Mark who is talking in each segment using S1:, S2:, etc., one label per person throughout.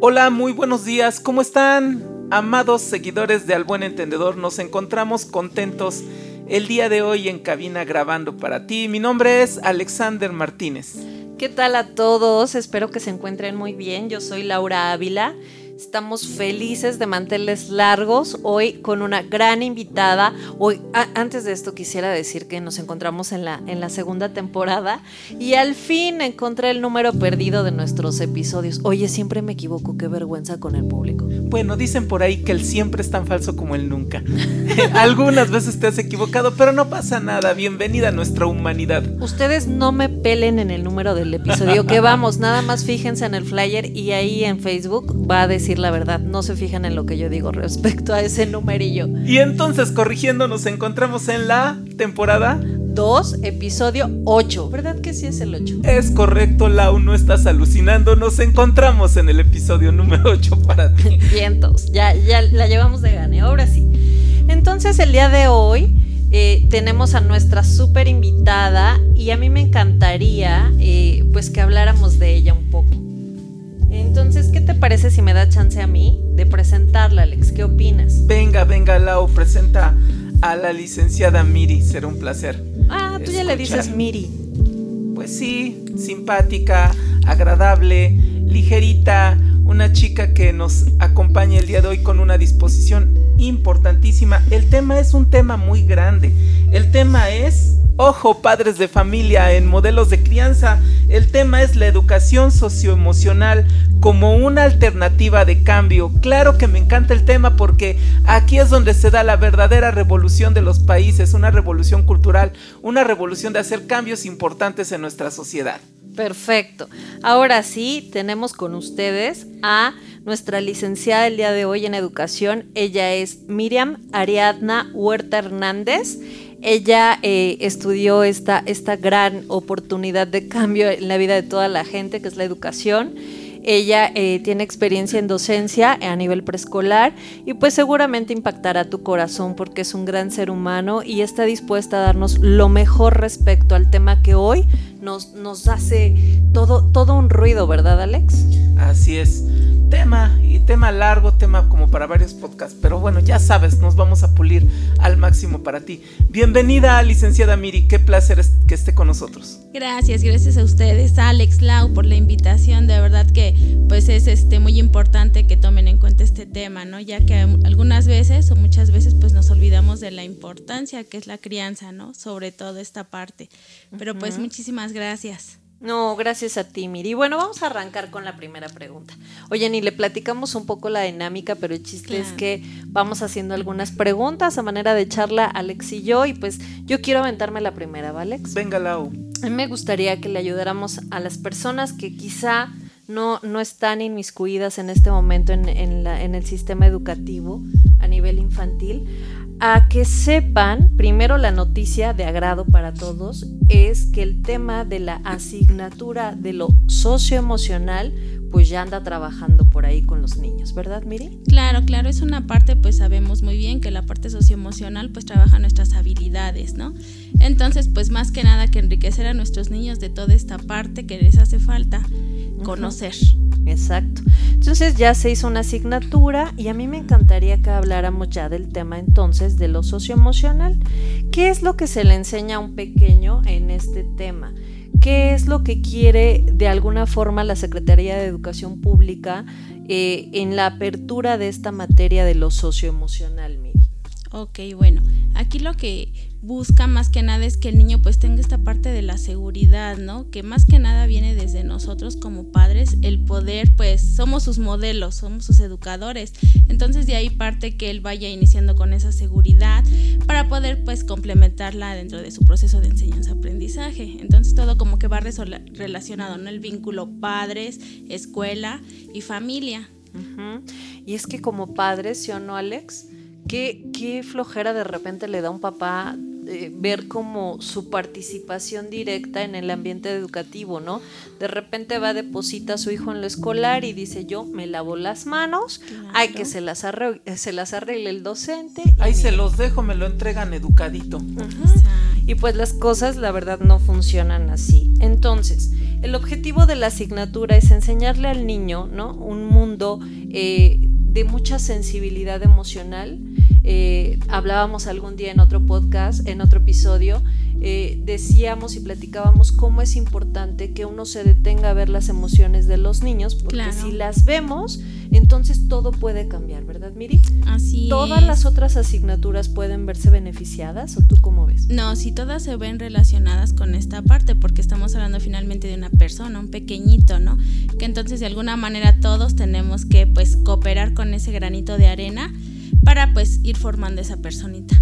S1: Hola, muy buenos días, ¿cómo están? Amados seguidores de Al Buen Entendedor, nos encontramos contentos el día de hoy en cabina grabando para ti. Mi nombre es Alexander Martínez.
S2: ¿Qué tal a todos? Espero que se encuentren muy bien. Yo soy Laura Ávila Estamos felices de manteles largos hoy con una gran invitada. Hoy, antes de esto quisiera decir que nos encontramos en la, en la segunda temporada y al fin encontré el número perdido de nuestros episodios. Oye, siempre me equivoco, qué vergüenza con el público.
S1: Bueno, dicen por ahí que el siempre es tan falso como el nunca. Algunas veces te has equivocado, pero no pasa nada. Bienvenida a nuestra humanidad.
S2: Ustedes no me pelen en el número del episodio, que vamos, nada más fíjense en el flyer y ahí en Facebook va a decir la verdad, no se fijan en lo que yo digo respecto a ese numerillo.
S1: Y entonces, corrigiendo, nos encontramos en la temporada
S2: 2, episodio 8. ¿Verdad que sí es el 8?
S1: Es correcto, Lau, no estás alucinando. Nos encontramos en el episodio número 8 para ti.
S2: Vientos, ya, ya la llevamos de gane, ahora sí. Entonces, el día de hoy. Eh, tenemos a nuestra súper invitada y a mí me encantaría eh, pues que habláramos de ella un poco. Entonces, ¿qué te parece si me da chance a mí de presentarla, Alex? ¿Qué opinas?
S1: Venga, venga, Lau, presenta a la licenciada Miri, será un placer.
S2: Ah, tú ya le dices Miri.
S1: Pues sí, simpática, agradable, ligerita, una chica que nos acompaña el día de hoy con una disposición importantísima. El tema es un tema muy grande. El tema es Ojo, padres de familia en modelos de crianza, el tema es la educación socioemocional como una alternativa de cambio. Claro que me encanta el tema porque aquí es donde se da la verdadera revolución de los países, una revolución cultural, una revolución de hacer cambios importantes en nuestra sociedad.
S2: Perfecto. Ahora sí, tenemos con ustedes a nuestra licenciada el día de hoy en educación. Ella es Miriam Ariadna Huerta Hernández. Ella eh, estudió esta, esta gran oportunidad de cambio en la vida de toda la gente, que es la educación. Ella eh, tiene experiencia en docencia a nivel preescolar y pues seguramente impactará tu corazón porque es un gran ser humano y está dispuesta a darnos lo mejor respecto al tema que hoy nos, nos hace todo, todo un ruido, ¿verdad Alex?
S1: Así es tema y tema largo, tema como para varios podcasts, pero bueno, ya sabes, nos vamos a pulir al máximo para ti. Bienvenida, licenciada Miri, qué placer que esté con nosotros.
S3: Gracias, gracias a ustedes, Alex Lau, por la invitación. De verdad que pues es este muy importante que tomen en cuenta este tema, ¿no? Ya que algunas veces o muchas veces pues nos olvidamos de la importancia que es la crianza, ¿no? Sobre todo esta parte. Pero pues muchísimas gracias.
S2: No, gracias a ti, Miri. Bueno, vamos a arrancar con la primera pregunta. Oye, ni le platicamos un poco la dinámica, pero el chiste es que vamos haciendo algunas preguntas a manera de charla Alex y yo, y pues yo quiero aventarme la primera, ¿vale, Alex?
S1: Venga, Lau.
S2: A mí me gustaría que le ayudáramos a las personas que quizá no, no están inmiscuidas en este momento en, en, la, en el sistema educativo a nivel infantil a que sepan, primero la noticia de agrado para todos es que el tema de la asignatura de lo socioemocional pues ya anda trabajando por ahí con los niños, ¿verdad, Miri?
S3: Claro, claro, es una parte, pues sabemos muy bien que la parte socioemocional pues trabaja nuestras habilidades, ¿no? Entonces, pues más que nada que enriquecer a nuestros niños de toda esta parte que les hace falta conocer.
S2: Exacto. Entonces ya se hizo una asignatura y a mí me encantaría que habláramos ya del tema entonces de lo socioemocional. ¿Qué es lo que se le enseña a un pequeño en este tema? ¿Qué es lo que quiere de alguna forma la Secretaría de Educación Pública eh, en la apertura de esta materia de lo socioemocional, Miri?
S3: Ok, bueno, aquí lo que busca más que nada es que el niño pues tenga esta parte de la seguridad, ¿no? Que más que nada viene desde nosotros como padres, el poder pues somos sus modelos, somos sus educadores. Entonces de ahí parte que él vaya iniciando con esa seguridad para poder pues complementarla dentro de su proceso de enseñanza-aprendizaje. Entonces todo como que va relacionado, ¿no? El vínculo padres, escuela y familia.
S2: Y es que como padres, ¿sí o no, Alex? Qué, flojera de repente le da a un papá eh, ver como su participación directa en el ambiente educativo, ¿no? De repente va, deposita a su hijo en lo escolar y dice yo me lavo las manos, hay que se las, arregle, se las arregle el docente.
S1: Ahí se los dejo, me lo entregan educadito.
S2: Y pues las cosas, la verdad, no funcionan así. Entonces, el objetivo de la asignatura es enseñarle al niño, ¿no? Un mundo eh, de mucha sensibilidad emocional. Eh, hablábamos algún día en otro podcast, en otro episodio, eh, decíamos y platicábamos cómo es importante que uno se detenga a ver las emociones de los niños, porque si las vemos, entonces todo puede cambiar, ¿verdad, Miri?
S3: Así
S2: ¿Todas las otras asignaturas pueden verse beneficiadas o tú cómo ves?
S3: No, si todas se ven relacionadas con esta parte, porque estamos hablando finalmente de una persona, un pequeñito, ¿no? Que entonces de alguna manera todos tenemos que pues cooperar con ese granito de arena para pues ir formando esa personita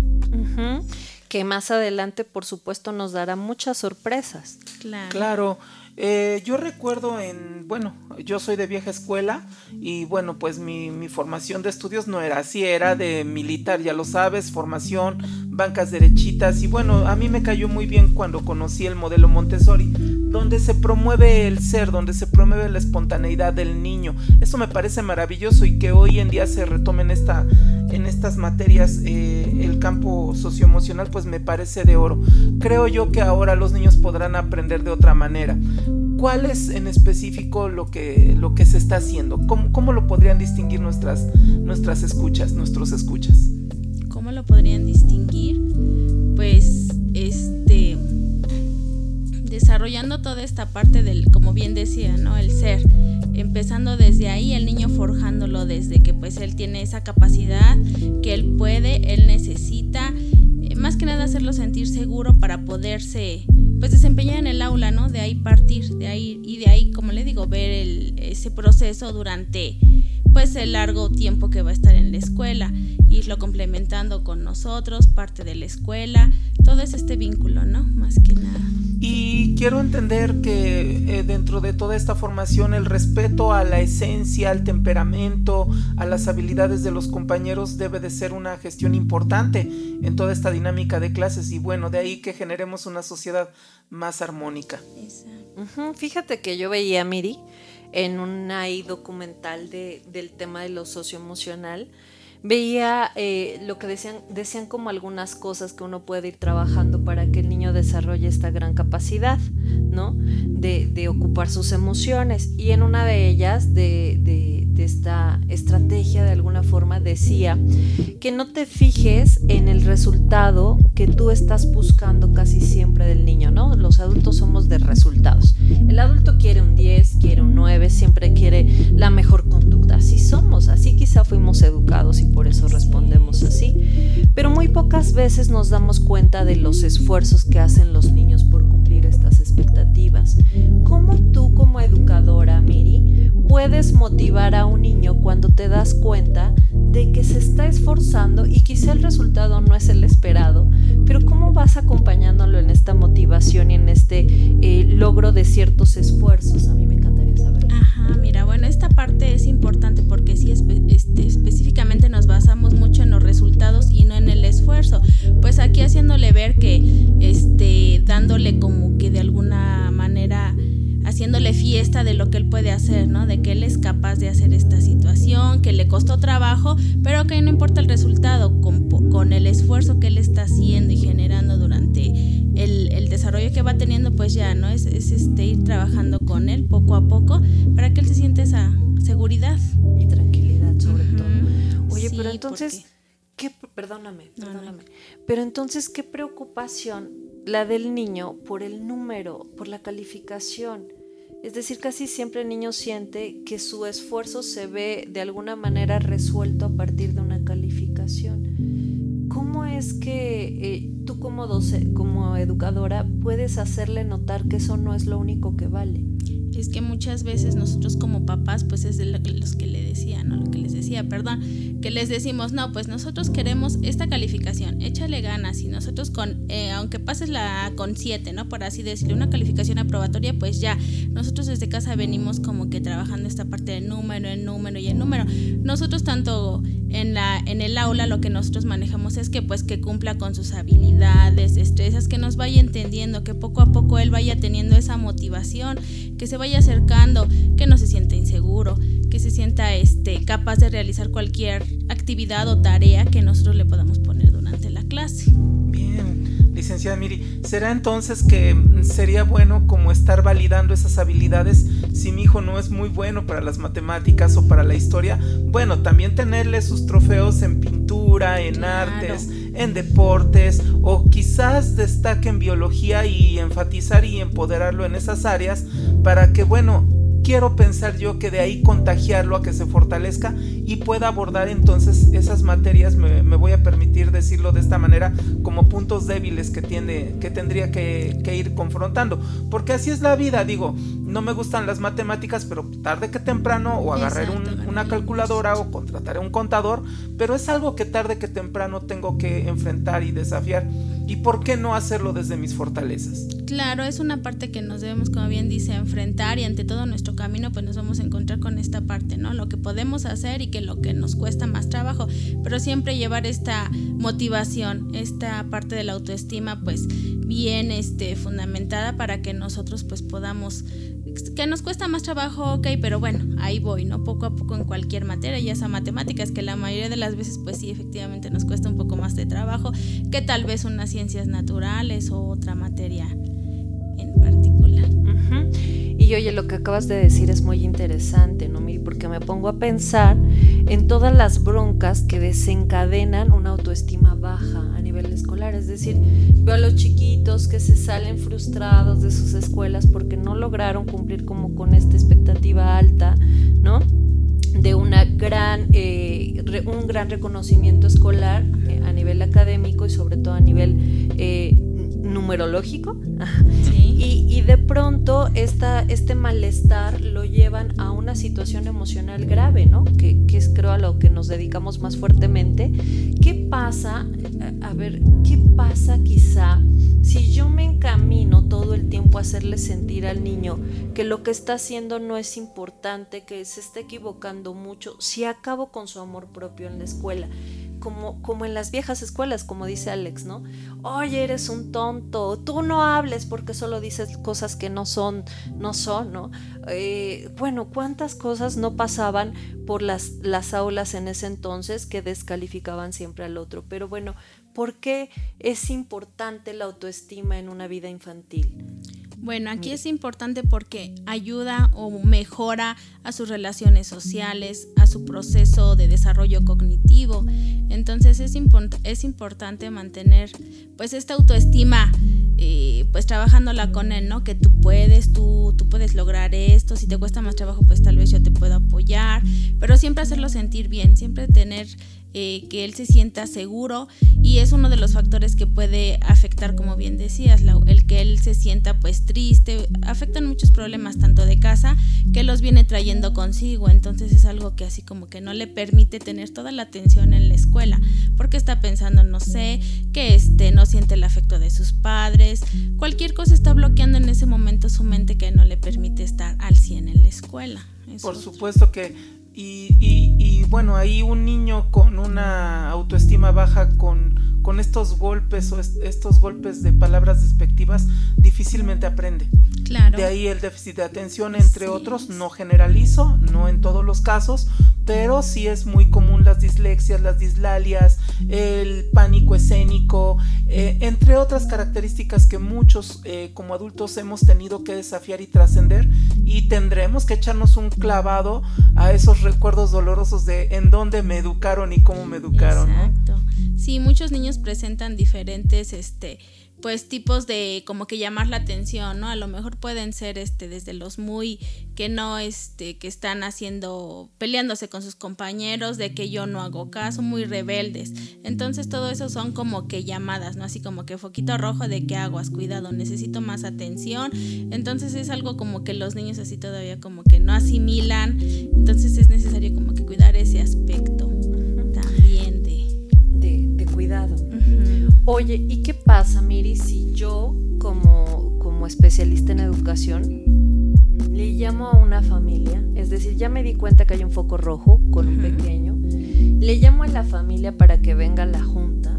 S2: que más adelante por supuesto nos dará muchas sorpresas.
S1: Claro. Claro. Eh, yo recuerdo en, bueno, yo soy de vieja escuela y bueno, pues mi, mi, formación de estudios no era así, era de militar, ya lo sabes, formación, bancas derechitas y bueno, a mí me cayó muy bien cuando conocí el modelo Montessori, donde se promueve el ser, donde se promueve la espontaneidad del niño. Eso me parece maravilloso y que hoy en día se retome en, esta, en estas materias eh, el campo socioemocional, pues me parece de oro. Creo yo que ahora los niños podrán aprender de otra manera. ¿Cuál es en específico lo que, lo que se está haciendo? ¿Cómo, cómo lo podrían distinguir nuestras, nuestras escuchas, nuestros escuchas?
S3: ¿Cómo lo podrían distinguir? Pues, este, desarrollando toda esta parte del, como bien decía, ¿no? El ser, empezando desde ahí, el niño forjándolo desde que pues él tiene esa capacidad, que él puede, él necesita, eh, más que nada hacerlo sentir seguro para poderse pues desempeñar en el aula, ¿no? De ahí partir, de ahí y de ahí, como le digo, ver el, ese proceso durante pues el largo tiempo que va a estar en la escuela, irlo complementando con nosotros, parte de la escuela, todo es este vínculo, ¿no? Más que nada.
S1: Y quiero entender que eh, dentro de toda esta formación el respeto a la esencia, al temperamento, a las habilidades de los compañeros debe de ser una gestión importante en toda esta dinámica de clases y bueno, de ahí que generemos una sociedad más armónica.
S2: Fíjate que yo veía a Miri en un documental de, del tema de lo socioemocional, veía eh, lo que decían, decían como algunas cosas que uno puede ir trabajando para que el niño desarrolle esta gran capacidad, ¿no? De, de ocupar sus emociones. Y en una de ellas, de, de, de, esta estrategia, de alguna forma, decía que no te fijes en el resultado que tú estás buscando casi siempre del niño, ¿no? Los adultos somos de resultados. El adulto quiere un 10, quiere un 9, siempre quiere la mejor conducta. Así somos, así quizá fuimos educados y por eso respondemos así. Pero muy pocas veces nos damos cuenta de los esfuerzos que hacen los niños por cumplir estas expectativas. ¿Cómo tú como educadora, Miri, puedes motivar a un niño cuando te das cuenta de que se está esforzando y quizá el resultado no es el esperado, pero cómo vas acompañándolo en esta motivación y en este eh, logro de ciertos esfuerzos? A mí me encantaría saber.
S3: Ajá, mira, bueno, esta parte es importante porque sí este, específicamente nos basamos mucho en los resultados y no en el esfuerzo. Pues aquí haciéndole ver que, este, dándole como que de alguna manera haciéndole fiesta de lo que él puede hacer, ¿no? De que él es capaz de hacer esta situación, que le costó trabajo, pero que no importa el resultado, con, con el esfuerzo que él está haciendo y generando desarrollo que va teniendo, pues ya, ¿no? Es, es este, ir trabajando con él poco a poco para que él se siente esa seguridad.
S2: Y tranquilidad sobre todo. Oye, sí, pero entonces, ¿qué, perdóname, perdóname, no, no. pero entonces, ¿qué preocupación la del niño por el número, por la calificación? Es decir, casi siempre el niño siente que su esfuerzo se ve de alguna manera resuelto a partir de una calificación. ¿Cómo es que eh, tú como, doce, como educadora puedes hacerle notar que eso no es lo único que vale?
S3: es que muchas veces nosotros como papás, pues es de lo que, los que le decía, ¿no? Lo que les decía, perdón, que les decimos, no, pues nosotros queremos esta calificación, échale ganas y nosotros con, eh, aunque pases la con 7, ¿no? Por así decirlo, una calificación aprobatoria, pues ya, nosotros desde casa venimos como que trabajando esta parte de número, en número y en número. Nosotros tanto en, la, en el aula lo que nosotros manejamos es que pues que cumpla con sus habilidades, destrezas, que nos vaya entendiendo, que poco a poco él vaya teniendo esa motivación, que se vaya acercando, que no se sienta inseguro, que se sienta este, capaz de realizar cualquier actividad o tarea que nosotros le podamos poner durante la clase.
S1: Bien, licenciada Miri, ¿será entonces que sería bueno como estar validando esas habilidades si mi hijo no es muy bueno para las matemáticas o para la historia? Bueno, también tenerle sus trofeos en pintura, en artes, en deportes o quizás destaque en biología y enfatizar y empoderarlo en esas áreas para que, bueno, quiero pensar yo que de ahí contagiarlo a que se fortalezca y pueda abordar entonces esas materias, me, voy a permitir decirlo de esta manera, como puntos débiles que, tiene, que tendría que, que, ir confrontando. Porque así es la vida, digo, no me gustan las matemáticas, pero tarde que temprano o agarraré una calculadora o contrataré un contador, pero es algo que tarde que temprano tengo que enfrentar y desafiar. ¿Y por qué no hacerlo desde mis fortalezas?
S3: Claro, es una parte que nos debemos, como bien dice, enfrentar y ante todo nuestro camino pues nos vamos a encontrar con esta parte, ¿no? Lo que podemos hacer y que lo que nos cuesta más trabajo, pero siempre llevar esta motivación, esta parte de la autoestima pues bien este, fundamentada para que nosotros pues podamos que nos cuesta más trabajo, ok, pero bueno, ahí voy, ¿no? Poco a poco en cualquier materia, ya sea matemáticas, que la mayoría de las veces, pues sí, efectivamente nos cuesta un poco más de trabajo que tal vez unas ciencias naturales o otra materia en particular.
S2: Y oye, lo que acabas de decir es muy interesante, ¿no? Porque me pongo a pensar en todas las broncas que desencadenan una autoestima baja a nivel escolar. Es decir, veo a los chiquitos que se salen frustrados de sus escuelas porque no lograron cumplir como con esta expectativa alta, ¿no? de una gran, eh, un gran reconocimiento escolar eh, a nivel académico y sobre todo a nivel eh, numerológico. Y, de pronto esta, este malestar lo llevan a una situación emocional grave, ¿no? Que, es creo a lo que nos dedicamos más fuertemente. ¿Qué pasa? A ver, ¿qué pasa quizá si yo me encamino todo el tiempo a hacerle sentir al niño que lo que está haciendo no es importante, que se está equivocando mucho, si acabo con su amor propio en la escuela? Como, como en las viejas escuelas, como dice Alex, ¿no? Oye, eres un tonto, tú no hables porque solo dices cosas que no son, no son, ¿no? Eh, bueno, ¿cuántas cosas no pasaban por las, las aulas en ese entonces que descalificaban siempre al otro? Pero bueno, ¿por qué es importante la autoestima en una vida infantil?
S3: Bueno, aquí es importante porque ayuda o mejora a sus relaciones sociales, a su proceso de desarrollo cognitivo. Entonces es, es importante mantener pues esta autoestima eh, pues trabajándola con él, ¿no? Que tú puedes, tú, tú puedes lograr esto, si te cuesta más trabajo pues tal vez yo te puedo apoyar, pero siempre hacerlo sentir bien, siempre tener eh, que él se sienta seguro y es uno de los factores que puede afectar, como bien decías, el que él se sienta pues triste, afectan muchos problemas tanto de casa que los viene trayendo consigo, entonces es algo que así como que no le permite tener toda la atención en la escuela, porque está pensando, no sé, que este no siente el afecto de sus padres, cualquier cosa está bloqueando en ese momento su mente que no le permite estar al 100 en la escuela.
S1: Por supuesto que y, y, bueno, ahí un niño con una autoestima baja, con, con estos golpes o estos golpes de palabras despectivas, difícilmente aprende.
S3: Claro.
S1: De ahí el déficit de atención, entre otros, no generalizo, no en todos los casos, pero sí es muy común las dislexias, las dislalias, el pánico escénico, eh, entre otras características que muchos eh, como adultos hemos tenido que desafiar y trascender y tendremos que echarnos un clavado a esos recuerdos dolorosos de en dónde me educaron y cómo me educaron.
S3: Exacto. Sí, muchos niños presentan diferentes, este, pues tipos de como que llamar la atención, ¿no? A lo mejor pueden ser este desde los muy que no este que están haciendo peleándose con sus compañeros de que yo no hago caso, muy rebeldes. Entonces todo eso son como que llamadas, ¿no? Así como que foquito rojo de que aguas, cuidado, necesito más atención. Entonces es algo como que los niños así todavía como que no asimilan. Entonces es necesario como que cuidar ese aspecto también
S2: de, de, cuidado. Oye, ¿y qué pasa, Miri, si yo como, como especialista en educación le llamo a una familia, es decir, ya me di cuenta que hay un foco rojo con un pequeño, le llamo a la familia para que venga la junta.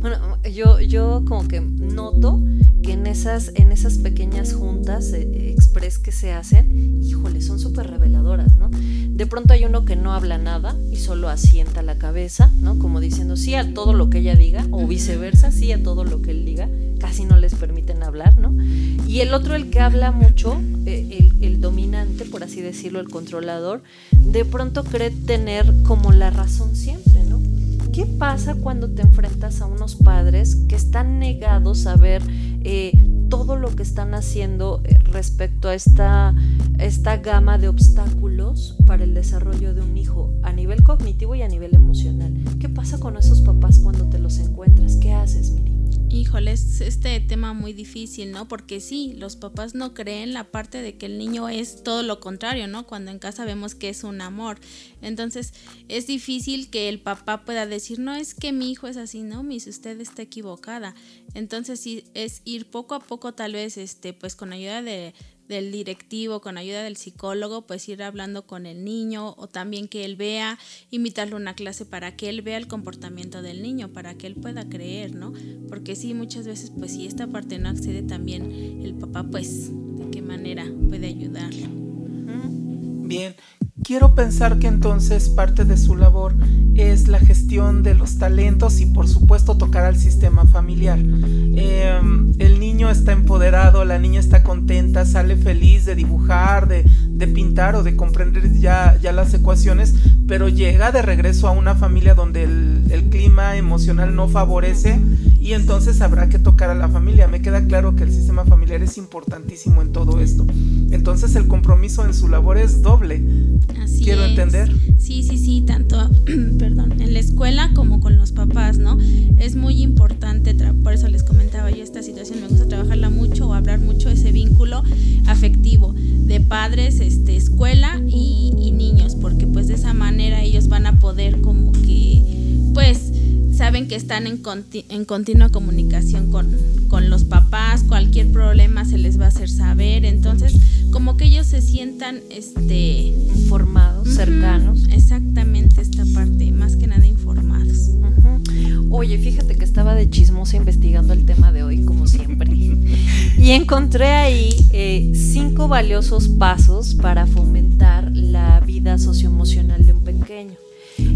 S2: Bueno, yo, yo como que noto que en esas, en esas pequeñas juntas eh, express que se hacen, híjole, son súper reveladoras, ¿no? De pronto hay uno que no habla nada y solo asienta la cabeza, ¿no? Como diciendo sí a todo lo que ella diga o viceversa, sí a todo lo que él diga. Casi no les permiten hablar, ¿no? Y el otro, el que habla mucho, eh, el, el dominante, por así decirlo, el controlador, de pronto cree tener como la razón siempre, ¿no? ¿Qué pasa cuando te enfrentas a unos padres que están negados a ver eh, todo lo que están haciendo eh, respecto a esta, esta gama de obstáculos para el desarrollo de un hijo a nivel cognitivo y a nivel emocional? ¿Qué pasa con esos papás cuando te los encuentras? ¿Qué haces?
S3: Híjole, es este tema muy difícil, ¿no? Porque sí, los papás no creen la parte de que el niño es todo lo contrario, ¿no? Cuando en casa vemos que es un amor. Entonces, es difícil que el papá pueda decir, no, es que mi hijo es así, no, mis, usted está equivocada. Entonces, sí, es ir poco a poco, tal vez, este, pues con ayuda de, del directivo, con ayuda del psicólogo, pues ir hablando con el niño o también que él vea, invitarle una clase para que él vea el comportamiento del niño, para que él pueda creer, ¿no? Porque sí, muchas veces, pues si esta parte no accede también el papá, pues de qué manera puede ayudarlo.
S1: Bien, quiero pensar que entonces parte de su labor es la gestión de los talentos y por supuesto tocar al sistema familiar. Em, el niño está empoderado, la niña está contenta, sale feliz de dibujar, de, pintar o de comprender ya, las ecuaciones, pero llega de regreso a una familia donde el clima emocional no favorece y entonces habrá que tocar a la familia. Me queda claro que el sistema familiar es importantísimo en todo esto. Entonces el compromiso en su labor es doble.
S3: Así
S1: Quiero
S3: es.
S1: entender.
S3: Sí, sí, sí, tanto, perdón, en la escuela como con los papás, ¿no? Es muy importante, por eso les comentaba yo esta situación, me gusta trabajarla mucho o hablar mucho ese vínculo afectivo de padres, este, escuela y, y niños, porque pues de esa manera ellos van a poder como que, pues, saben que están en, conti en continua comunicación con, con, los papás, cualquier problema se les va a hacer saber, entonces como que ellos se sientan este
S2: informados, uh -huh, cercanos.
S3: Exactamente esta parte, más que nada informados.
S2: Uh -huh. Oye, fíjate que estaba de chismosa investigando el tema de hoy, como siempre, y encontré ahí eh, cinco valiosos pasos para fomentar la vida socioemocional de un.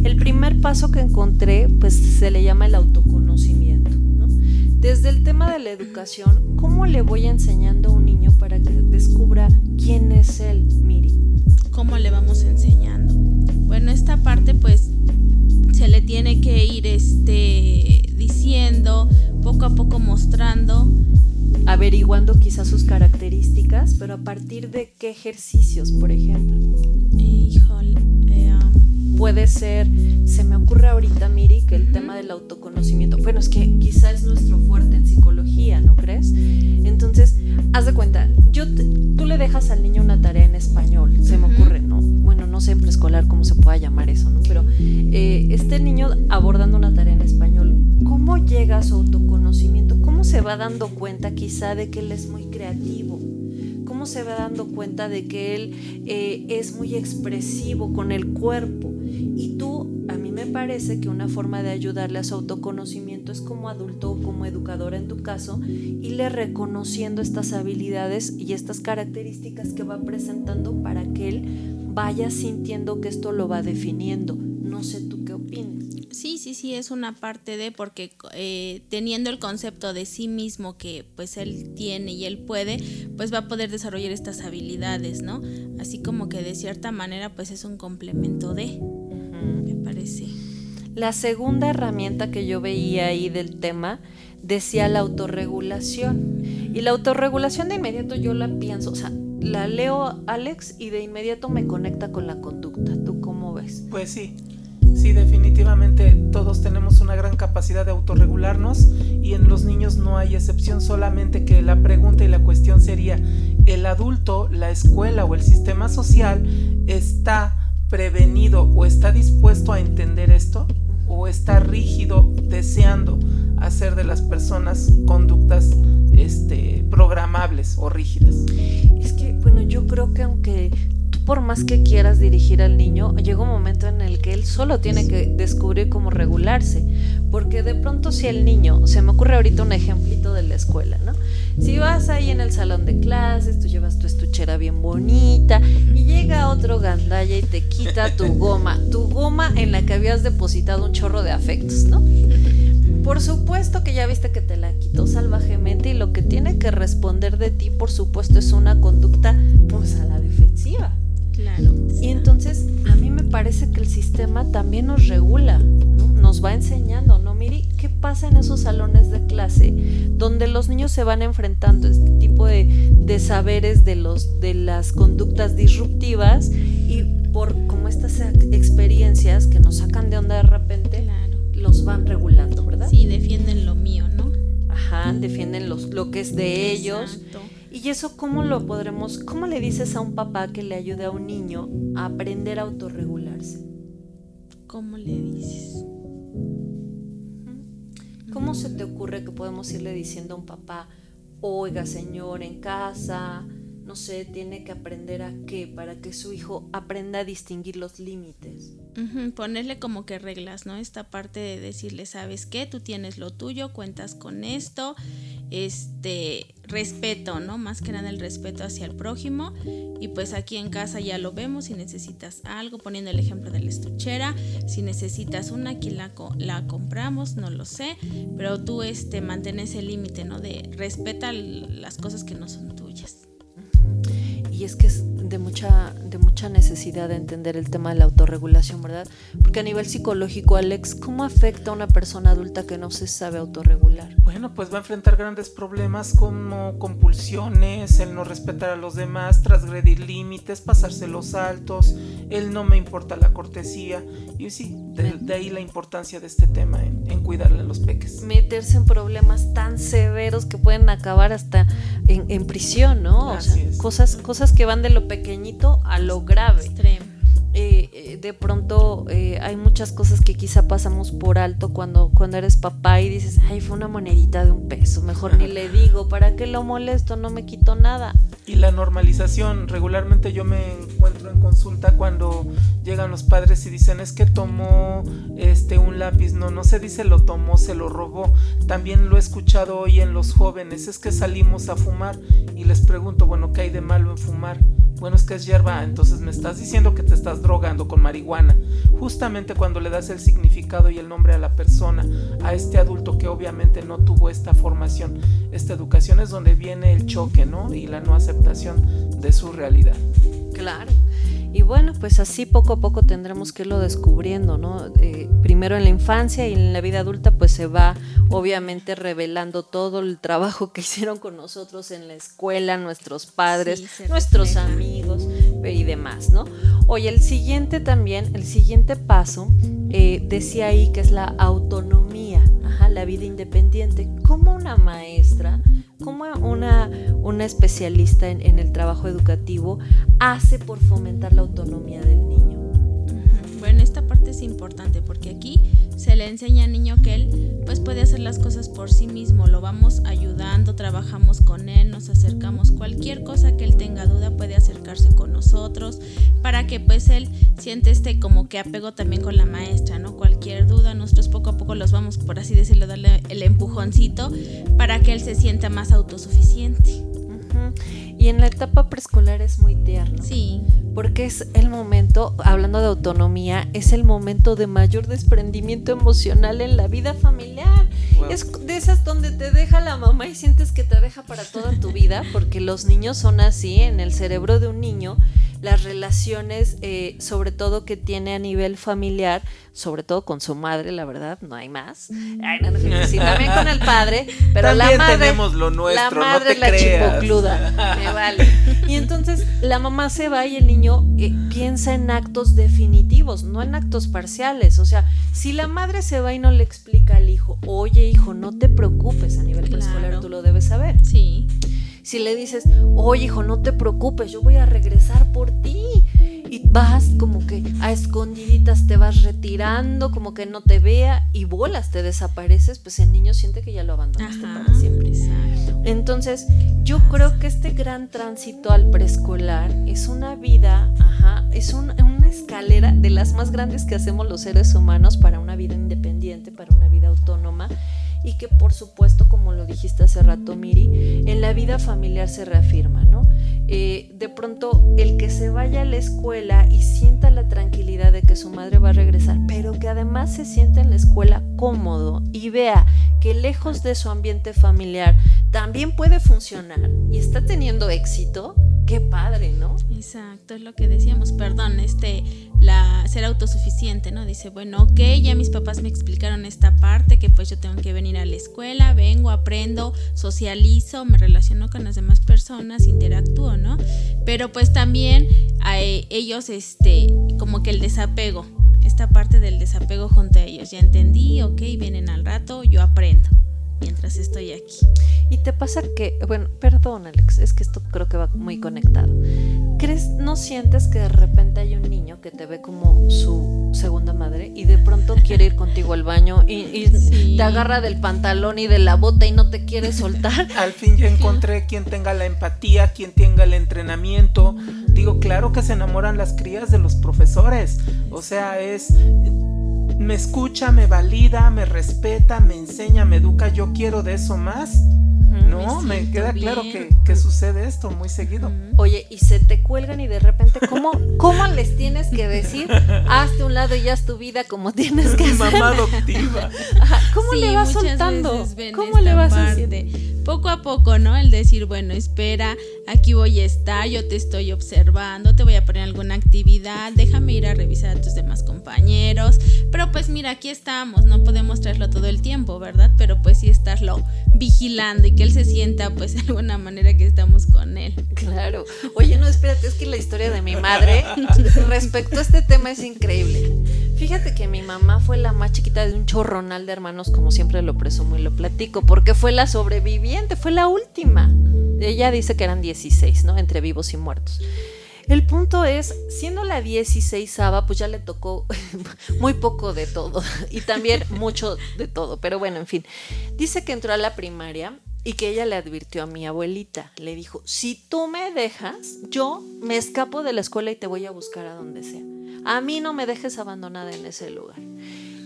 S2: El primer paso que encontré, pues se le llama el autoconocimiento. ¿no? Desde el tema de la educación, ¿cómo le voy enseñando a un niño para que descubra quién es él, Miri?
S3: ¿Cómo le vamos enseñando? Bueno, esta parte pues se le tiene que ir este, diciendo, poco a poco mostrando.
S2: Averiguando quizás sus características, pero a partir de qué ejercicios, por ejemplo. Puede ser, se me ocurre ahorita, Miri, que el tema del autoconocimiento, bueno, es que quizá es nuestro fuerte en psicología, ¿no crees? Entonces, haz de cuenta, yo te, tú le dejas al niño una tarea en español, se me ocurre, ¿no? Bueno, no sé en preescolar cómo se pueda llamar eso, ¿no? Pero eh, este niño abordando una tarea en español, ¿cómo llega a su autoconocimiento? ¿Cómo se va dando cuenta quizá de que él es muy creativo? ¿Cómo se va dando cuenta de que él eh, es muy expresivo con el cuerpo? Y tú, a mí me parece que una forma de ayudarle a su autoconocimiento es como adulto o como educadora en tu caso, irle reconociendo estas habilidades y estas características que va presentando para que él vaya sintiendo que esto lo va definiendo. No sé tú qué opinas.
S3: Sí, sí, sí, es una parte de porque eh, teniendo el concepto de sí mismo que pues él tiene y él puede, pues va a poder desarrollar estas habilidades, ¿no? Así como que de cierta manera pues es un complemento de, me parece.
S2: La segunda herramienta que yo veía ahí del tema decía la autorregulación. Y la autorregulación de inmediato yo la pienso, o sea, la leo Alex y de inmediato me conecta con la conducta. ¿Tú cómo ves?
S1: Pues sí, Sí, definitivamente todos tenemos una gran capacidad de autorregularnos y en los niños no hay excepción, solamente que la pregunta y la cuestión sería, ¿el adulto, la escuela o el sistema social está prevenido o está dispuesto a entender esto? ¿O está rígido deseando hacer de las personas conductas este, programables o rígidas?
S2: Es que, bueno, yo creo que aunque por más que quieras dirigir al niño, llega un momento en el que él solo tiene que descubrir cómo regularse. Porque de pronto si el niño, se me ocurre ahorita un ejemplito de la escuela, ¿no? Si vas ahí en el salón de clases, tú llevas tu estuchera bien bonita y llega otro gandalla y te quita tu goma, tu goma en la que habías depositado un chorro de afectos, ¿no? Por supuesto que ya viste que te la quitó salvajemente y lo que tiene que responder de ti, por supuesto, es una conducta pues a la defensiva.
S3: Claro.
S2: Y entonces a mí me parece que el sistema también nos regula, ¿no? nos va enseñando, ¿no? Miri, ¿qué pasa en esos salones de clase donde los niños se van enfrentando a este tipo de, de saberes de, los, de las conductas disruptivas y por como estas experiencias que nos sacan de onda de repente,
S3: Claro.
S2: los van regulando, ¿verdad?
S3: Sí, defienden lo mío, ¿no?
S2: Ajá, defienden los, lo que es de ellos. ¿Y eso cómo lo podremos, cómo le dices a un papá que le ayude a un niño a aprender a autorregularse?
S3: ¿Cómo le dices?
S2: ¿Cómo se te ocurre que podemos irle diciendo a un papá, oiga señor, en casa, no sé, tiene que aprender a qué para que su hijo aprenda a distinguir los límites?
S3: Ponerle como que reglas, ¿no? Esta parte de decirle, ¿sabes qué? Tú tienes lo tuyo, cuentas con esto, este, respeto, ¿no? Más que nada el respeto hacia el prójimo. Y pues aquí en casa ya lo vemos, si necesitas algo, poniendo el ejemplo de la estuchera, si necesitas una, aquí la, la compramos, no lo sé, pero tú, este, mantén ese límite, ¿no? De respeta las cosas que no son tuyas.
S2: Y es que es de mucha, de mucha necesidad de entender el tema de la autorregulación, ¿verdad? Porque a nivel psicológico, Alex, ¿cómo afecta a una persona adulta que no se sabe autorregular?
S1: Bueno, pues va a enfrentar grandes problemas como compulsiones, el no respetar a los demás, transgredir límites, pasarse los altos, el no me importa la cortesía. Y sí, de, de ahí la importancia de este tema en, en cuidarle a los peques.
S2: meterse en problemas tan severos que pueden acabar hasta en, en prisión, ¿no? O sea, cosas, cosas que van de lo pequeñito a lo grave. Eh, de pronto eh, hay muchas cosas que quizá pasamos por alto cuando, cuando eres papá y dices, ay, fue una monedita de un peso, mejor ni le digo, ¿para qué lo molesto? No me quito nada.
S1: Y la normalización, regularmente yo me encuentro en consulta cuando llegan los padres y dicen es que tomó este un lápiz, no, no se dice lo tomó, se lo robó. También lo he escuchado hoy en los jóvenes, es que salimos a fumar y les pregunto, bueno, ¿qué hay de malo en fumar? Bueno, es que es hierba, entonces me estás diciendo que te estás drogando con marihuana. Justamente cuando le das el significado y el nombre a la persona, a este adulto que obviamente no tuvo esta formación, esta educación es donde viene el choque, ¿no? Y la no aceptación de su realidad.
S2: Claro. Y bueno, pues así poco a poco tendremos que irlo descubriendo, ¿no? Eh, primero en la infancia y en la vida adulta, pues se va obviamente revelando todo el trabajo que hicieron con nosotros en la escuela, nuestros padres,
S3: Sí,
S2: nuestros
S3: refleja.
S2: amigos eh, y demás, ¿no? Oye, el siguiente también, el siguiente paso, eh, decía ahí que es la autonomía, la vida independiente. ¿Cómo una maestra, cómo una, una especialista en, el trabajo educativo hace por fomentar la autonomía del niño?
S3: Bueno, esta es importante porque aquí se le enseña al niño que él pues puede hacer las cosas por sí mismo, lo vamos ayudando, trabajamos con él, nos acercamos, cualquier cosa que él tenga duda puede acercarse con nosotros para que pues él siente este como que apego también con la maestra, ¿no? Cualquier duda, nosotros poco a poco los vamos, por así decirlo, darle el empujoncito para que él se sienta más autosuficiente.
S2: Y en la etapa preescolar es muy tierno.
S3: Sí,
S2: Porque es el momento, hablando de autonomía, es el momento de mayor desprendimiento emocional en la vida familiar.
S1: Wow.
S2: Es de esas donde te deja la mamá y sientes que te deja para toda tu vida, porque los niños son así, en el cerebro de un niño, las relaciones, eh, sobre todo que tiene a nivel familiar, sobre todo con su madre, la verdad, no hay más. Ay, no, no, sí, también con el padre, pero la
S1: También
S2: madre,
S1: tenemos lo nuestro,
S2: la
S1: no
S2: madre
S1: te
S2: es la
S1: creas.
S2: chipocluda, me vale. Y entonces la mamá se va y el niño eh, piensa en actos definitivos, no en actos parciales. O sea, si la madre se va y no le explica al hijo, oye hijo, no te preocupes a nivel
S3: Claro.
S2: preescolar, tú lo debes saber.
S3: sí.
S2: Si le dices, oye hijo, no te preocupes, yo voy a regresar por ti. Y vas como que a escondiditas te vas retirando, como que no te vea y bolas, te desapareces, pues el niño siente que ya lo abandonaste
S3: Ajá,
S2: para siempre.
S3: exacto.
S2: Entonces, yo creo que este gran tránsito al preescolar es una vida, ajá, es un- una escalera de las más grandes que hacemos los seres humanos para una vida independiente, para una vida autónoma y que por supuesto, como lo dijiste hace rato, Miri, en la vida familiar se reafirma, ¿no? Eh, de pronto el que se vaya a la escuela y sienta la tranquilidad de que su madre va a regresar, pero que además se sienta en la escuela cómodo y vea que lejos de su ambiente familiar también puede funcionar y está teniendo éxito, qué padre, ¿no?
S3: Exacto, es lo que decíamos, perdón, este, la ser autosuficiente, ¿no? Dice, bueno, ok, ya mis papás me explicaron esta parte, que pues yo tengo que venir a la escuela, vengo, aprendo, socializo, me relaciono con las demás personas, interactúo, ¿no? Pero pues también a ellos, este, como que el desapego, esta parte del desapego junto a ellos, ya entendí, ok, vienen al rato, yo aprendo mientras estoy aquí.
S2: Y te pasa que, bueno, perdón Alex, es que esto creo que va muy conectado. ¿Crees, no sientes que de repente hay un niño que te ve como su segunda madre y de pronto quiere ir contigo al baño y, te agarra del pantalón y de la bota y no te quiere soltar?
S1: Al fin ya encontré quien tenga la empatía, quien tenga el entrenamiento. Digo, claro que se enamoran las crías de los profesores. O sea, es me escucha, me valida, me respeta, me enseña, me educa, yo quiero de eso más. No, me, queda claro que, sucede esto muy seguido.
S2: Oye, y se te cuelgan y de repente, ¿cómo, ¿cómo les tienes que decir? Hazte un lado y haz tu vida como tienes que hacer.
S1: Mamá adoptiva.
S2: ¿Cómo le vas soltando? ¿Cómo le vas haciendo?
S3: Poco a poco, ¿no? El decir, bueno, espera, aquí voy a estar, yo te estoy observando, te voy a poner alguna actividad, déjame ir a revisar a tus demás compañeros. Pero pues mira, aquí estamos, no podemos traerlo todo el tiempo, ¿verdad? Pero pues sí estarlo vigilando y que él se sienta pues de alguna manera que estamos con él.
S2: Claro. Oye, no, espérate, es que la historia de mi madre respecto a este tema es increíble. Fíjate que mi mamá fue la más chiquita de un chorronal de hermanos, como siempre lo presumo y lo platico, porque fue la sobreviviente, fue la última. Ella dice que eran 16, ¿no? Entre vivos y muertos. El punto es, siendo la 16 pues ya le tocó muy poco de todo y también mucho de todo, pero bueno, en fin. Dice que entró a la primaria y que ella le advirtió a mi abuelita, le dijo, si tú me dejas, yo me escapo de la escuela y te voy a buscar a donde sea. A mí no me dejes abandonada en ese lugar.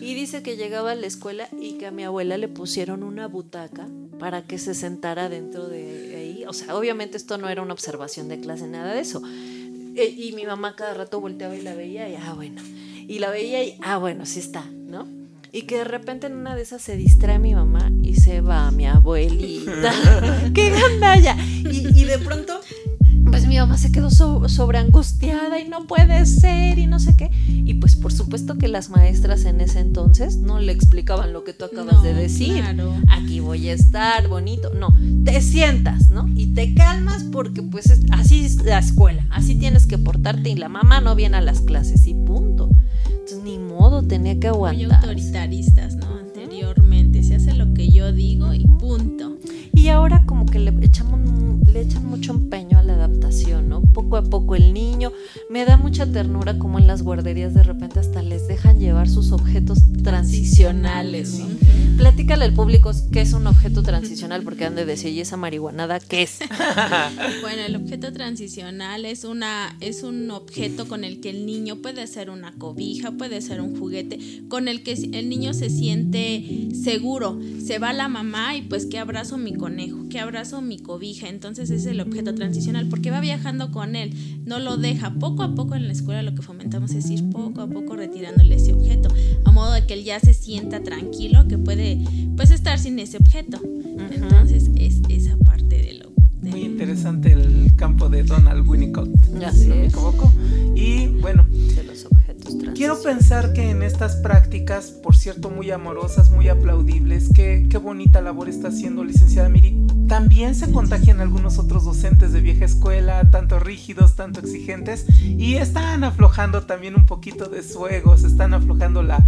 S2: Y dice que llegaba a la escuela y que a mi abuela le pusieron una butaca para que se sentara dentro de ahí. O sea, obviamente esto no era una observación de clase, nada de eso. E, y mi mamá cada rato volteaba y la veía y, ah, bueno. Y la veía y, ah, bueno, sí está, ¿no? Y que de repente en una de esas se distrae mi mamá y se va mi abuelita. ¡Qué gandalla! Y, y de pronto mi mamá se quedó sobre angustiada y no puede ser y no sé qué. Y pues por supuesto que las maestras en ese entonces no le explicaban lo que tú acabas de decir. Aquí voy a estar bonito. No, te sientas, ¿no? Y te calmas porque pues así es la escuela, así tienes que portarte y la mamá no viene a las clases y punto. Entonces ni modo, tenía que aguantar. Muy
S3: autoritaristas, ¿no? Anteriormente se hace lo que yo digo y punto.
S2: Y ahora como que le echamos le echan mucho empeño adaptación, ¿no? Poco a poco el niño, me da mucha ternura como en las guarderías de repente hasta les dejan llevar sus objetos transicionales. Platícale al público qué es un objeto transicional, porque han de decir, ¿y esa marihuanada qué es?
S3: bueno, el objeto transicional es, una, es un objeto con el que el niño puede ser una cobija, puede ser un juguete, con el que el niño se siente seguro. Se va la mamá y pues que abrazo mi conejo, que abrazo mi cobija. Entonces es el objeto transicional porque va viajando con él, no lo deja. Poco a poco en la escuela lo que fomentamos es ir poco a poco retirándole ese objeto, a modo de que él ya se sienta tranquilo, que puede pues estar sin ese objeto. Entonces es esa parte de lo...
S1: Muy interesante el campo de Donald Winnicott, si no me equivoco. Y bueno,
S2: de los objetos
S1: Quiero pensar que en estas prácticas, por cierto, muy amorosas, muy aplaudibles, qué, qué bonita labor está haciendo licenciada Miri, también se contagian algunos otros docentes de vieja escuela, tanto rígidos, tanto exigentes, y están aflojando también un poquito de su ego, se están aflojando la,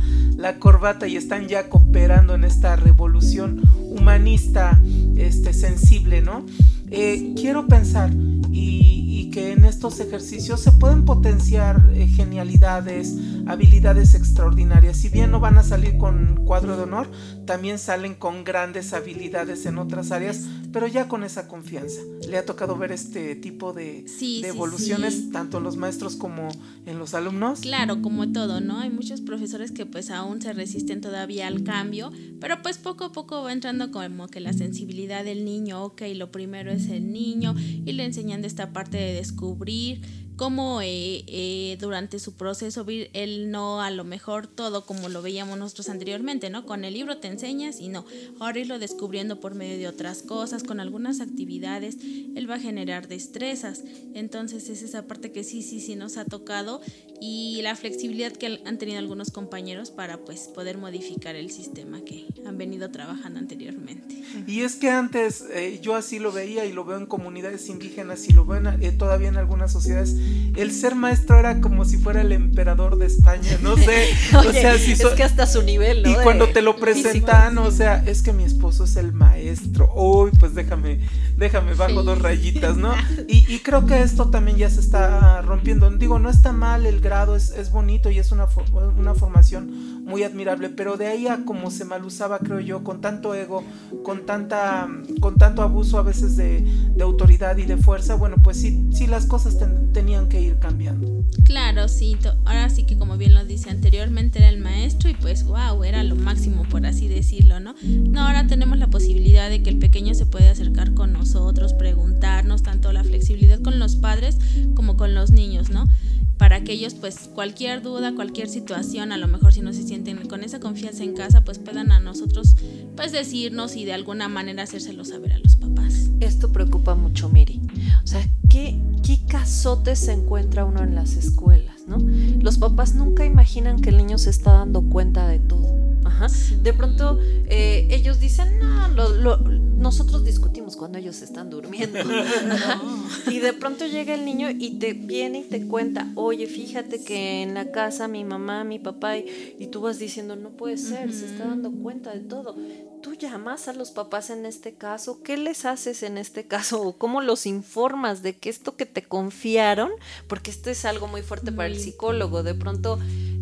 S1: corbata y están ya cooperando en esta revolución humanista, este, sensible, ¿no? Eh, quiero pensar y, que en estos ejercicios se pueden potenciar eh, genialidades, habilidades extraordinarias. Si bien no van a salir con cuadro de honor, también salen con grandes habilidades en otras áreas, pero ya con esa confianza. ¿Le ha tocado ver este tipo de, evoluciones tanto en los maestros como en los alumnos?
S3: Claro, como todo, ¿no? Hay muchos profesores que pues aún se resisten todavía al cambio, pero pues poco a poco va entrando como que la sensibilidad del niño, ok, lo primero es el niño y le enseñan de esta parte de descubrir cómo eh, eh, durante su proceso él no a lo mejor todo como lo veíamos nosotros anteriormente, ¿no? Con el libro te enseñas y no, ahora irlo descubriendo por medio de otras cosas, con algunas actividades, él va a generar destrezas. Entonces es esa parte que sí, sí, sí nos ha tocado y la flexibilidad que han tenido algunos compañeros para pues poder modificar el sistema que han venido trabajando anteriormente.
S1: Y es que antes eh, yo así lo veía y lo veo en comunidades indígenas y lo veo todavía en algunas sociedades el ser maestro era como si fuera el emperador de España, no sé.
S2: o sea, si es que hasta su nivel, ¿no?
S1: Y cuando te lo presentan, o sea, es que mi esposo es el maestro. Uy, pues déjame, déjame bajo dos rayitas, ¿no? Y, creo que esto también ya se está rompiendo. Digo, no está mal el grado, es, es bonito y es una, una formación muy admirable, pero de ahí a como se mal usaba, creo yo, con tanto ego, con tanta, con tanto abuso a veces de, autoridad y de fuerza, bueno, pues sí, sí las cosas tenían que ir cambiando.
S3: Claro, sí, ahora sí que como bien lo dice anteriormente era el maestro y pues wow, era lo máximo por así decirlo, ¿no? No, ahora tenemos la posibilidad de que el pequeño se puede acercar con nosotros, preguntarnos tanto la flexibilidad con los padres como con los niños, ¿no? Para que ellos pues cualquier duda, cualquier situación, a lo mejor si no se sienten con esa confianza en casa, pues puedan a nosotros pues decirnos y de alguna manera hacérselo saber a los papás.
S2: Esto preocupa mucho, Miri. O sea, ¿qué, qué cazotes se encuentra uno en las escuelas, no? Los papás nunca imaginan que el niño se está dando cuenta de todo. De pronto eh, ellos dicen, no, nosotros discutimos cuando ellos están durmiendo. Y de pronto llega el niño y te viene y te cuenta, oye, fíjate que en la casa mi mamá, mi papá, y, tú vas diciendo, no puede ser, se está dando cuenta de todo. ¿Tú llamas a los papás en este caso? ¿Qué les haces en este caso? ¿Cómo los informas de que esto que te confiaron? Porque esto es algo muy fuerte para el psicólogo. De pronto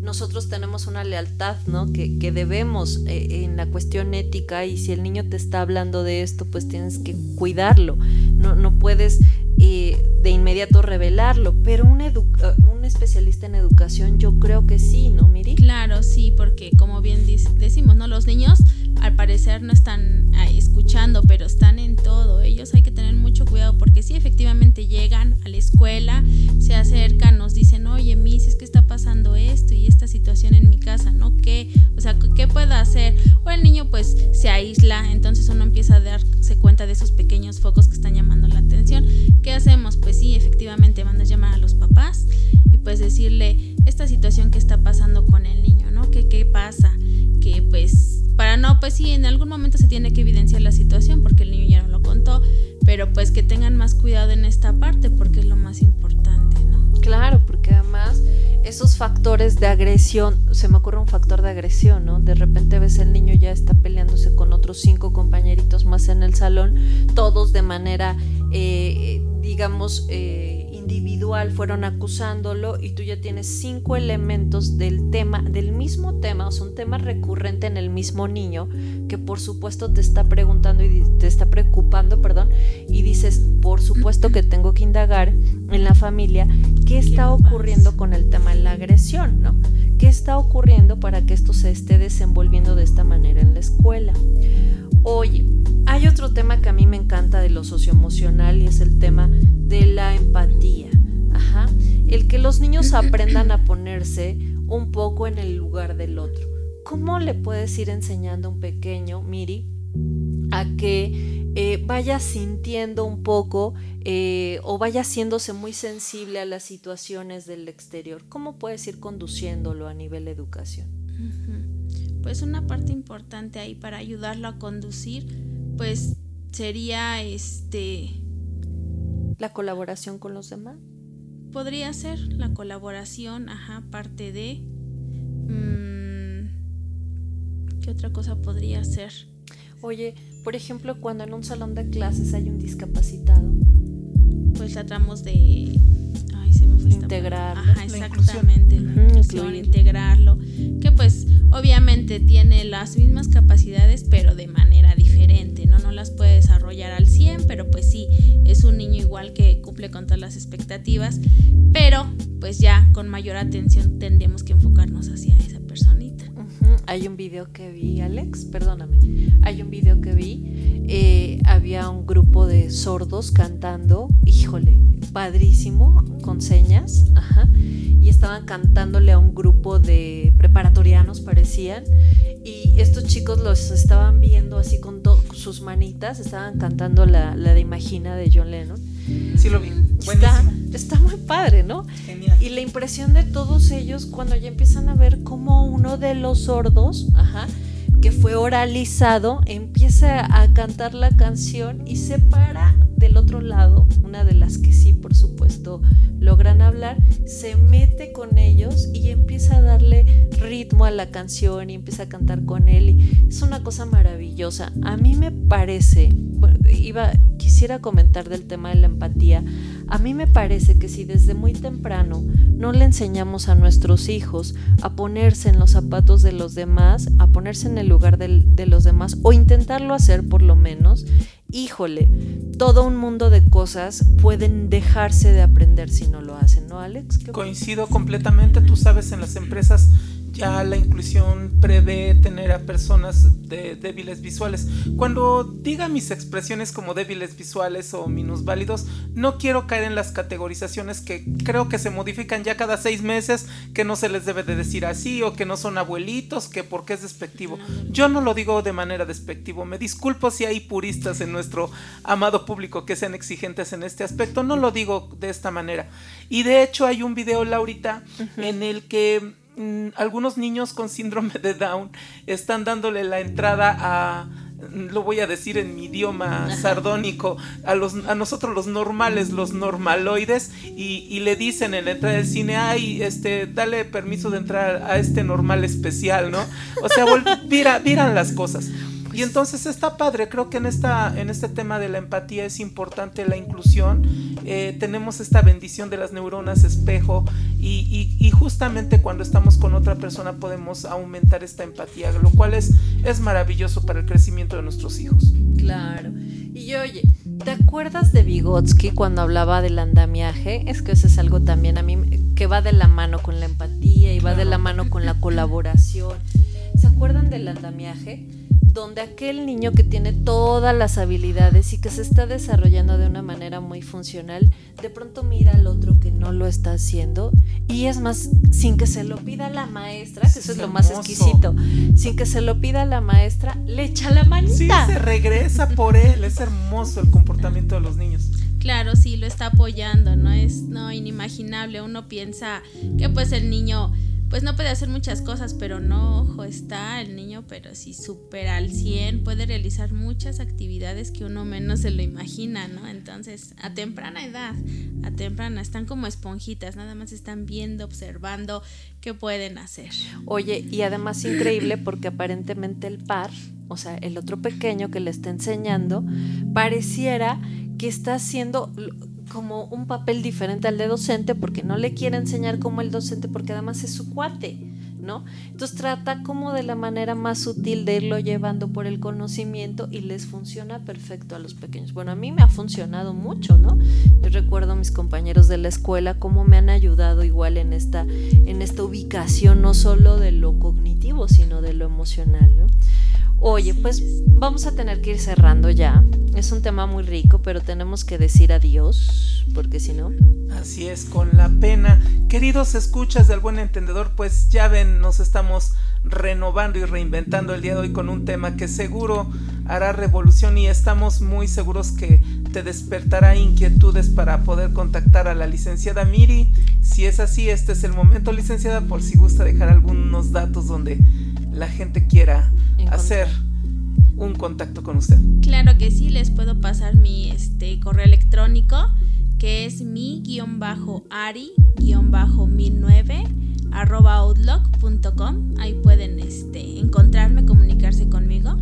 S2: nosotros tenemos una lealtad, ¿no? Que, que debemos eh, en la cuestión ética y si el niño te está hablando de esto, pues tienes que cuidarlo. No, no puedes eh, de inmediato revelarlo, pero un, un especialista en educación yo creo que sí, ¿no, Miri?
S3: Claro, sí, porque como bien decimos, ¿no? Los niños al parecer no están escuchando, pero están en todo. Ellos hay que tener mucho cuidado porque sí, efectivamente llegan a la escuela, se acercan, nos dicen, oye, Miss, es que está pasando esto y esta situación en mi casa, ¿no? ¿Qué? O sea, ¿qué puedo hacer? O el niño pues se aísla, entonces uno empieza a darse cuenta de esos pequeños focos que están llamando la atención. ¿Qué hacemos? Pues sí, efectivamente van a llamar a los papás y pues decirle esta situación que está pasando con el niño, ¿no? ¿Qué, qué pasa? Que pues para no, pues sí, en algún momento se tiene que evidenciar la situación porque el niño ya no lo contó, pero pues que tengan más cuidado en esta parte porque es lo más importante, ¿no?
S2: Claro, porque además esos factores de agresión, se me ocurre un factor de agresión, ¿no? De repente ves el niño ya está peleándose con otros cinco compañeritos más en el salón, todos de manera, eh, digamos, eh, individual fueron acusándolo y tú ya tienes cinco elementos del tema, del mismo tema, o sea, un tema recurrente en el mismo niño que por supuesto te está preguntando y te está preocupando, perdón, y dices, por supuesto que tengo que indagar en la familia qué está ocurriendo con el tema de la agresión, ¿no? ¿Qué está ocurriendo para que esto se esté desenvolviendo de esta manera en la escuela? Oye, hay otro tema que a mí me encanta de lo socioemocional y es el tema de la empatía. Ajá. El que los niños aprendan a ponerse un poco en el lugar del otro. ¿Cómo le puedes ir enseñando a un pequeño, Miri, a que eh, vaya sintiendo un poco eh, o vaya haciéndose muy sensible a las situaciones del exterior? ¿Cómo puedes ir conduciéndolo a nivel de educación?
S3: Pues una parte importante ahí para ayudarlo a conducir pues sería este...
S2: La colaboración con los demás.
S3: Podría ser la colaboración, ajá, parte de... Mm, ¿Qué otra cosa podría ser?
S2: Oye, por ejemplo, cuando en un salón de clases hay un discapacitado.
S3: Pues tratamos de... Ay, se me fue
S2: Integrarlo.
S3: Ajá, exactamente. La integrarlo. Que pues obviamente tiene las mismas capacidades, pero de manera diferente ¿no? No las puede desarrollar al 100, pero pues sí, es un niño igual que cumple con todas las expectativas, pero pues ya con mayor atención tendríamos que enfocarnos hacia esa
S2: Hay un video que vi, Alex, perdóname, hay un video que vi, eh, había un grupo de sordos cantando, híjole, padrísimo, con señas, ajá, y estaban cantándole a un grupo de preparatorianos, parecían, y estos chicos los estaban viendo así con sus manitas, estaban cantando la, la de Imagina de John Lennon.
S1: Sí lo vi.
S2: Está, está, muy padre, ¿no? Genial. Y la impresión de todos ellos cuando ya empiezan a ver cómo uno de los sordos, ajá, que fue oralizado, empieza a cantar la canción y se para del otro lado, una de las que sí, por supuesto, logran hablar, se mete con ellos y empieza a darle ritmo a la canción y empieza a cantar con él. Y es una cosa maravillosa. A mí me parece, iba, quisiera comentar del tema de la empatía. A mí me parece que si desde muy temprano no le enseñamos a nuestros hijos a ponerse en los zapatos de los demás, a ponerse en el lugar de los demás, o intentarlo hacer por lo menos, híjole, todo un mundo de cosas pueden dejarse de aprender si no lo hacen, ¿no, Alex?
S1: Coincido completamente, tú sabes, en las empresas ya la inclusión prevé tener a personas de débiles visuales. Cuando diga mis expresiones como débiles visuales o minusválidos, no quiero caer en las categorizaciones que creo que se modifican ya cada seis meses, que no se les debe de decir así o que no son abuelitos, que porque es despectivo. Yo no lo digo de manera despectivo. Me disculpo si hay puristas en nuestro amado público que sean exigentes en este aspecto. No lo digo de esta manera. Y de hecho hay un video, Laurita, en el que Mm, algunos niños con síndrome de Down están dándole la entrada a lo voy a decir en mi idioma sardónico, a, los, a nosotros los normales, los normaloides, y, le dicen en la entrada del cine, ay, este, dale permiso de entrar a este normal especial, ¿no? O sea, viran las cosas. Y entonces está padre, creo que en, esta, en este tema de la empatía es importante la inclusión. Eh, tenemos esta bendición de las neuronas espejo y, justamente cuando estamos con otra persona podemos aumentar esta empatía, lo cual es, es maravilloso para el crecimiento de nuestros hijos.
S2: Claro. Y oye, ¿te acuerdas de Vygotsky cuando hablaba del andamiaje? Es que eso es algo también a mí que va de la mano con la empatía y va de la mano con la colaboración. ¿Se acuerdan del andamiaje? Donde aquel niño que tiene todas las habilidades y que se está desarrollando de una manera muy funcional, de pronto mira al otro que no lo está haciendo y es más, sin que se lo pida la maestra, que eso es, lo más exquisito, sin que se lo pida la maestra, le echa la manita.
S1: Sí, se regresa por él, es hermoso el comportamiento de los niños.
S3: Claro, sí, lo está apoyando, no es no inimaginable, uno piensa que pues el niño pues no puede hacer muchas cosas, pero no, ojo, está el niño, pero sí súper al 100, puede realizar muchas actividades que uno menos se lo imagina, ¿no? Entonces, a temprana edad, a temprana, están como esponjitas, nada más están viendo, observando qué pueden hacer.
S2: Oye, y además increíble porque aparentemente el par, o sea, el otro pequeño que le está enseñando, pareciera que está haciendo como un papel diferente al de docente porque no le quiere enseñar como el docente porque además es su cuate, ¿no? Entonces trata como de la manera más sutil de irlo llevando por el conocimiento y les funciona perfecto a los pequeños. Bueno, a mí me ha funcionado mucho, ¿no? Yo recuerdo a mis compañeros de la escuela cómo me han ayudado igual en esta, en esta ubicación no solo de lo cognitivo, sino de lo emocional, ¿no? Oye, pues vamos a tener que ir cerrando ya. Es un tema muy rico, pero tenemos que decir adiós, porque si no...
S1: Así es, con la pena. Queridos escuchas del buen entendedor, pues ya ven, nos estamos renovando y reinventando el día de hoy con un tema que seguro hará revolución y estamos muy seguros que te despertará inquietudes para poder contactar a la licenciada Miri. Si es así, este es el momento, licenciada, por si gusta dejar algunos datos donde la gente quiera hacer un contacto con usted.
S3: Claro que sí, les puedo pasar mi este, correo electrónico que es mi-ari-1009 arroba outlook.com. Ahí pueden este, encontrarme, comunicarse conmigo.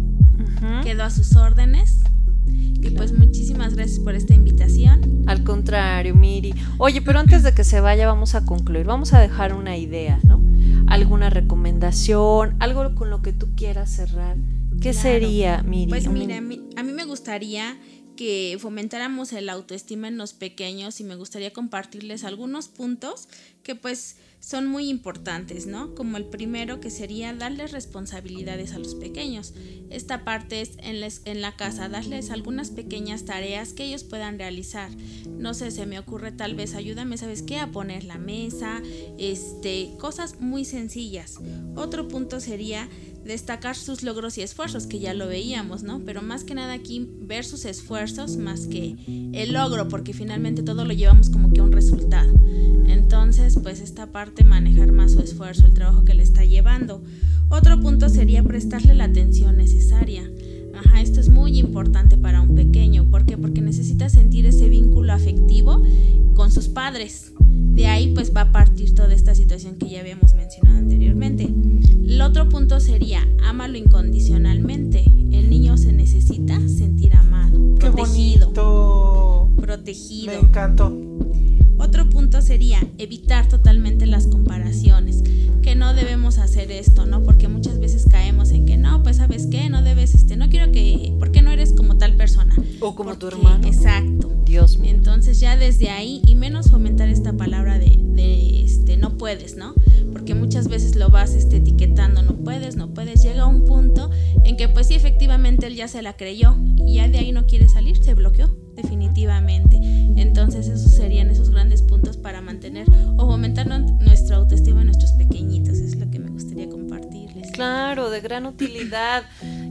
S3: Quedo a sus órdenes. Y pues muchísimas gracias por esta invitación.
S2: Al contrario, Miri. Oye, pero antes de que se vaya vamos a concluir. Vamos a dejar una idea, ¿no? Alguna recomendación, algo con lo que tú quieras cerrar ¿Qué sería, Miri?
S3: Pues mira, mí, a mí me gustaría que fomentáramos el autoestima en los pequeños y me gustaría compartirles algunos puntos que pues son muy importantes, ¿no? Como el primero que sería darles responsabilidades a los pequeños. Esta parte es en, en la casa, darles algunas pequeñas tareas que ellos puedan realizar. No sé, se me ocurre tal vez ayúdame, ¿sabes qué? A poner la mesa, este, cosas muy sencillas. Otro punto sería destacar sus logros y esfuerzos, que ya lo veíamos, ¿no? Pero más que nada aquí ver sus esfuerzos más que el logro, porque finalmente todo lo llevamos como que a un resultado. Entonces, pues esta parte manejar más su esfuerzo, el trabajo que le está llevando. Otro punto sería prestarle la atención necesaria. Ajá, esto es muy importante para un pequeño. ¿Por qué? Porque necesita sentir ese vínculo afectivo con sus padres. De ahí pues va a partir toda esta situación que ya habíamos mencionado anteriormente. El otro punto sería, ámalo incondicionalmente. El niño se necesita sentir amado,
S1: Qué
S3: protegido.
S1: bonito.
S3: Protegido.
S1: Me encantó.
S3: Otro punto sería evitar totalmente las comparaciones, que no debemos hacer esto, ¿no? Porque muchas veces caemos en que no, pues sabes qué, no debes, este, no quiero que, ¿por qué no eres como tal persona?
S2: O como tu
S3: Porque-
S2: hermano.
S3: Exacto.
S2: Dios mío.
S3: Entonces ya desde ahí, y menos fomentar esta palabra de, de, este, no puedes, ¿no? Porque muchas veces lo vas este, etiquetando, él ya se la creyó y ya de ahí no quiere salir, se bloqueó, definitivamente. Entonces esos serían esos grandes puntos para mantener o fomentar nu- nuestra autoestima en nuestros pequeñitos, es lo que me gustaría compartirles.
S2: Claro, de gran utilidad.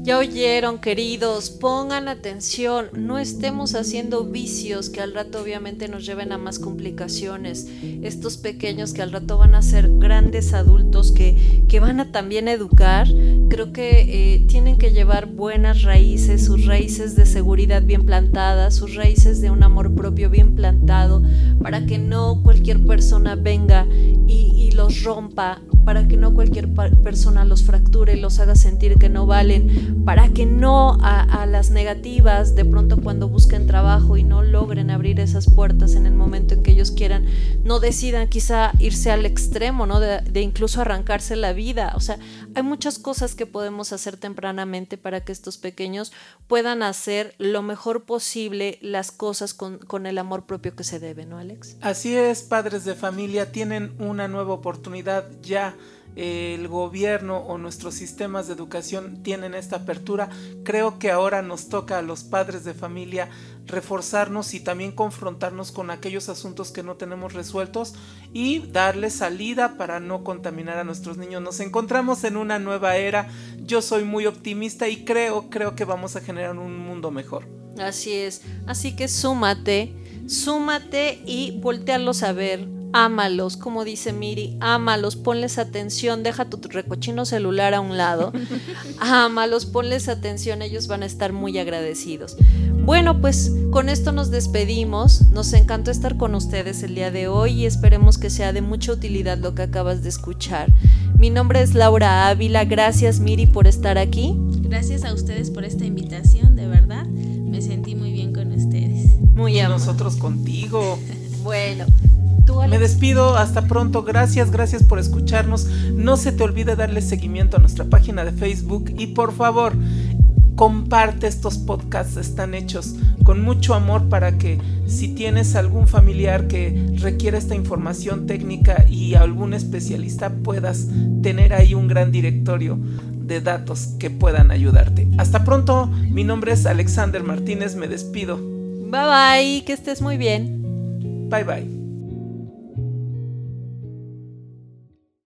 S2: Ya oyeron, queridos, pongan atención, no estemos haciendo vicios que al rato obviamente nos lleven a más complicaciones. Estos pequeños que al rato van a ser grandes adultos que, que van a también educar, creo que eh, tienen que llevar buenas raíces, sus raíces de seguridad bien plantadas, sus raíces de un amor propio bien plantado, para que no cualquier persona venga y, y los rompa, para que no cualquier persona los fracture los haga sentir que no valen, para que no a, las negativas, de pronto cuando busquen trabajo y no logren abrir esas puertas en el momento en que ellos quieran, no decidan quizá irse al extremo, ¿no? De, de incluso arrancarse la vida. O sea, hay muchas cosas que podemos hacer tempranamente para que estos pequeños puedan hacer lo mejor posible las cosas con, con el amor propio que se debe, ¿no, Alex?
S1: Así es, padres de familia tienen una nueva oportunidad ya. El gobierno o nuestros sistemas de educación tienen esta apertura. Creo que ahora nos toca a los padres de familia reforzarnos y también confrontarnos con aquellos asuntos que no tenemos resueltos y darle salida para no contaminar a nuestros niños. Nos encontramos en una nueva era. Yo soy muy optimista y creo, creo que vamos a generar un mundo mejor.
S2: Así es. Así que súmate, súmate y voltearlos a ver. Ámalos, como dice Miri, ámalos, ponles atención, deja tu recochino celular a un lado. Ámalos, ponles atención, ellos van a estar muy agradecidos. Bueno, pues con esto nos despedimos. Nos encantó estar con ustedes el día de hoy y esperemos que sea de mucha utilidad lo que acabas de escuchar. Mi nombre es Laura Ávila. Gracias, Miri, por estar aquí.
S3: Gracias a ustedes por esta invitación, de verdad, me sentí muy bien con ustedes.
S2: Muy amable.
S1: nosotros contigo.
S2: Bueno, tú,
S1: Me despido, hasta pronto, gracias, gracias por escucharnos. No se te olvide darle seguimiento a nuestra página de Facebook y por favor, comparte estos podcasts, están hechos con mucho amor para que si tienes algún familiar que requiere esta información técnica y algún especialista puedas tener ahí un gran directorio de datos que puedan ayudarte. Hasta pronto, mi nombre es Alexander Martínez, me despido.
S2: Bye bye, que estés muy bien.
S1: Bye bye.